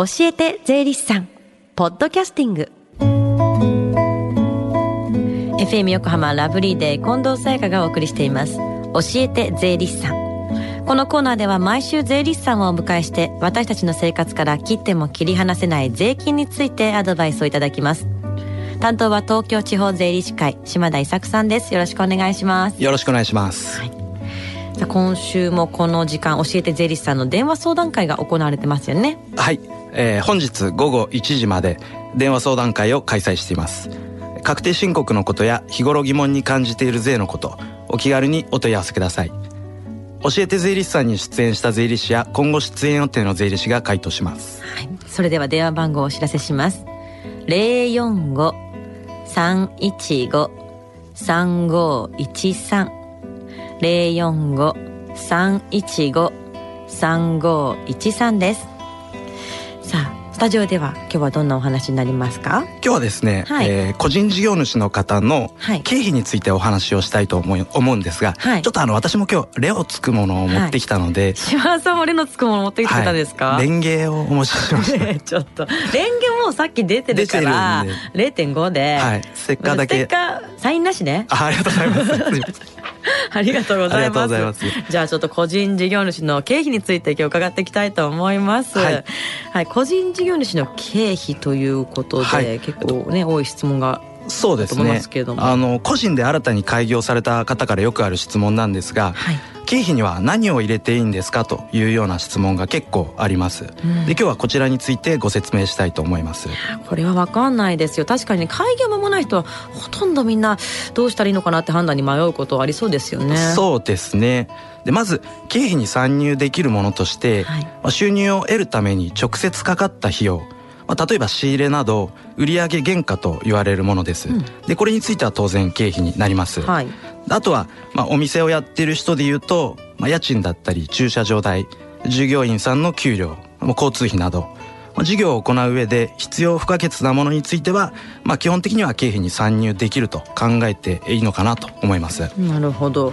教えて税理士さん。ポッドキャスティング。FM 横浜ラブリーデー近藤沙耶香がお送りしています。教えて税理士さん。このコーナーでは毎週税理士さんをお迎えして私たちの生活から切っても切り離せない税金についてアドバイスをいただきます。担当は東京地方税理士会島田伊作さんです。よろしくお願いします。よろしくお願いします、はい。今週もこの時間教えて税理士さんの電話相談会が行われてますよね。はい、えー、本日午後1時まで電話相談会を開催しています。確定申告のことや日頃疑問に感じている税のことお気軽にお問い合わせください。教えて税理士さんに出演した税理士や今後出演予定の税理士が回答します、はい、それでは電話番号をお知らせします。045-315-3513 045-315-3513です。タジオでは今日はどんなお話になりますか？今日はですね、はい、えー、個人事業主の方の経費についてお話をしたいと思い思うんですが、はい、ちょっとあの私も今日レオつくものを持ってきたので、はい、島田さんもレのつくもの持ってきてたですか、はい、レンゲをお持ちしました、ちょっと。レンゲもさっき出てるから0.5で、はい、ステッカーだけ。ステッカーサインなしね。あありがとうございます ありがとうございます。じゃあちょっと個人事業主の経費について今日伺っていきたいと思います、はい、はい、個人事業主の経費ということで、はい、結構ね多い質問がそうですね。あの個人で新たに開業された方からよくある質問なんですが、はい、経費には何を入れていいんですかというような質問が結構あります、うん、で今日はこちらについてご説明したいと思います。これは分かんないですよ。確かに開業間もない人はほとんどみんなどうしたらいいのかなって判断に迷うことありそうですよね。そうですね。でまず経費に参入できるものとして、はい、まあ、収入を得るために直接かかった費用まあ、例えば仕入れなど売上原価と言われるものです、うん、でこれについては当然経費になります、はい、あとは、まあ、お店をやってる人でいうと、まあ、家賃だったり駐車場代従業員さんの給料交通費など事業を行う上で必要不可欠なものについては、まあ、基本的には経費に参入できると考えていいのかなと思います。なるほど。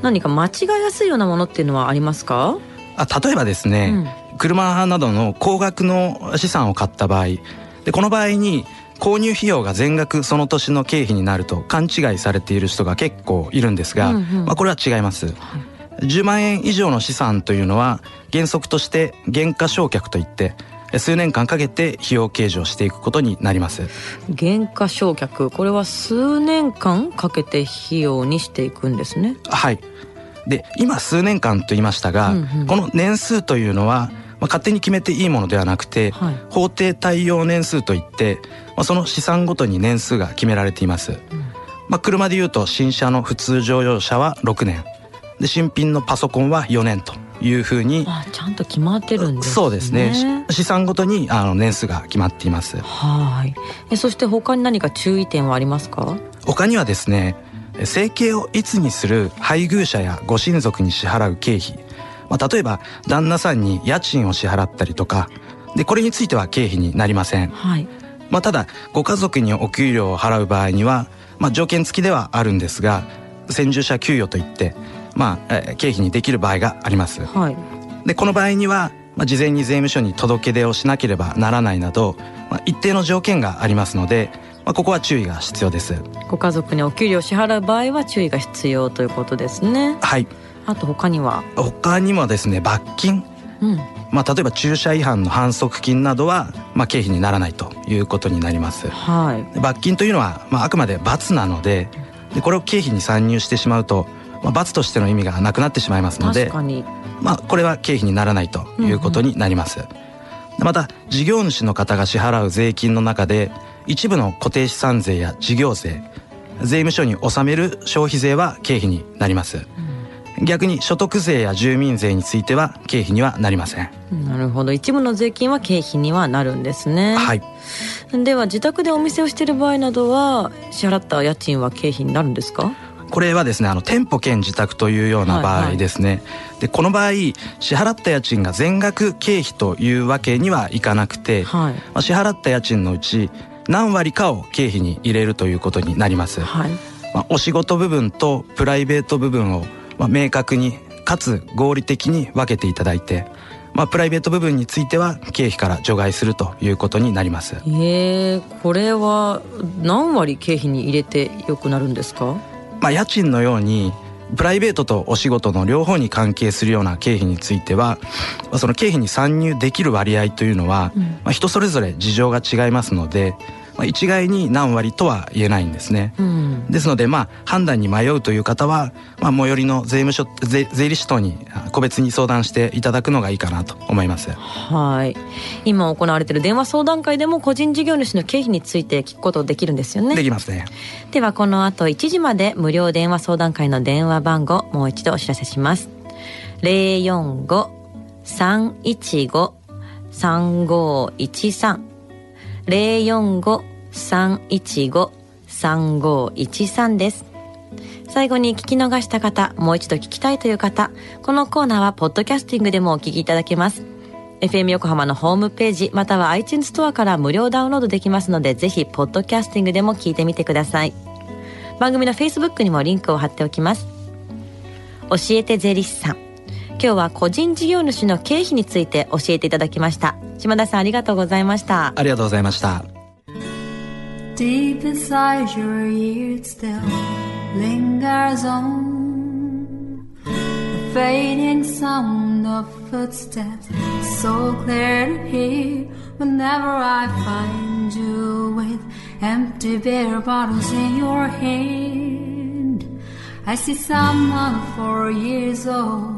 何か間違いやすいようなものっていうのはありますか？あ例えばですね、うん車などの高額の資産を買った場合でこの場合に購入費用が全額その年の経費になると勘違いされている人が結構いるんですが、うんうん、まあ、これは違います、はい、10万円以上の資産というのは原則として減価償却といって数年間かけて費用計上していくことになります。減価償却。これは数年間かけて費用にしていくんですね。はい。で今数年間と言いましたが、うんうん、この年数というのはまあ、勝手に決めていいものではなくて、はい、法定対応年数といって、まあ、その資産ごとに年数が決められています、うん、まあ、車でいうと新車の普通乗用車は6年。で新品のパソコンは4年というふうにあちゃんと決まってるんです、ね、そうですね。資産ごとにあの年数が決まっています。はい。えそして他に何か注意点はありますか？他にはですね生計をいつにする配偶者やご親族に支払う経費まあ、例えば旦那さんに家賃を支払ったりとかでこれについては経費になりません、はい。まあ、ただご家族にお給料を払う場合には、まあ、条件付きではあるんですが先住者給与といって、まあ、経費にできる場合があります、はい、でこの場合には、まあ、事前に税務署に届け出をしなければならないなど、まあ、一定の条件がありますのでまあ、ここは注意が必要です。ご家族にお給料を支払う場合は注意が必要ということですね。はいあと他には？他にもですね罰金、うん。まあ、例えば駐車違反の反則金などは、まあ、経費にならないということになります、はい、罰金というのは、まあ、あくまで罰なのででこれを経費に参入してしまうと、まあ、罰としての意味がなくなってしまいますのでまあ、これは経費にならないということになります、うんうん、また事業主の方が支払う税金の中で一部の固定資産税や事業税税務署に納める消費税は経費になります、うん逆に所得税や住民税については経費にはなりません。なるほど。一部の税金は経費にはなるんですね。はい。では自宅でお店をしている場合などは支払った家賃は経費になるんですか？これはですねあの店舗兼自宅というような場合ですね、はいはい、でこの場合支払った家賃が全額経費というわけにはいかなくて、はい。まあ、支払った家賃のうち何割かを経費に入れるということになります、はい。まあ、お仕事部分とプライベート部分をまあ、明確にかつ合理的に分けていただいて、まあ、プライベート部分については経費から除外するということになります。ええこれは何割経費に入れてよくなるんですか、まあ、家賃のようにプライベートとお仕事の両方に関係するような経費については、まあ、その経費に参入できる割合というのは、うん、まあ、人それぞれ事情が違いますので、まあ、一概に何割とは言えないんですね、うん、ですのでまあ判断に迷うという方は、まあ、最寄りの税務署税税理士等に個別に相談していただくのがいいかなと思います。はい。今行われている電話相談会でも個人事業主の経費について聞くことできるんですよね。できますね。ではこの後1時まで無料電話相談会の電話番号もう一度お知らせします。045-315-3513 045-315-3513です。最後に聞き逃した方、もう一度聞きたいという方、このコーナーはポッドキャスティングでもお聞きいただけます。FM 横浜のホームページ、または iTunes ストアから無料ダウンロードできますので、ぜひ、ポッドキャスティングでも聞いてみてください。番組の Facebook にもリンクを貼っておきます。教えて税理士さん。今日は個人事業主の経費について教えていただきました。島田さんありがとうございました。ありがとうございました。Deep inside your ears still lingers on the fading sound of footsteps so clear to hear whenever I find you with empty beer bottles in your hand. I see someone four years old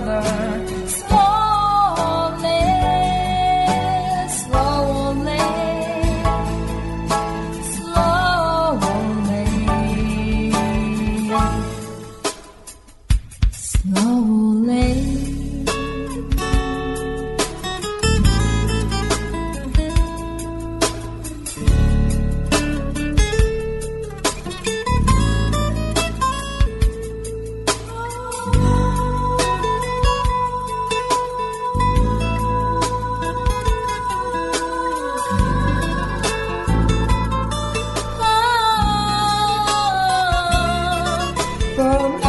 another. Oh.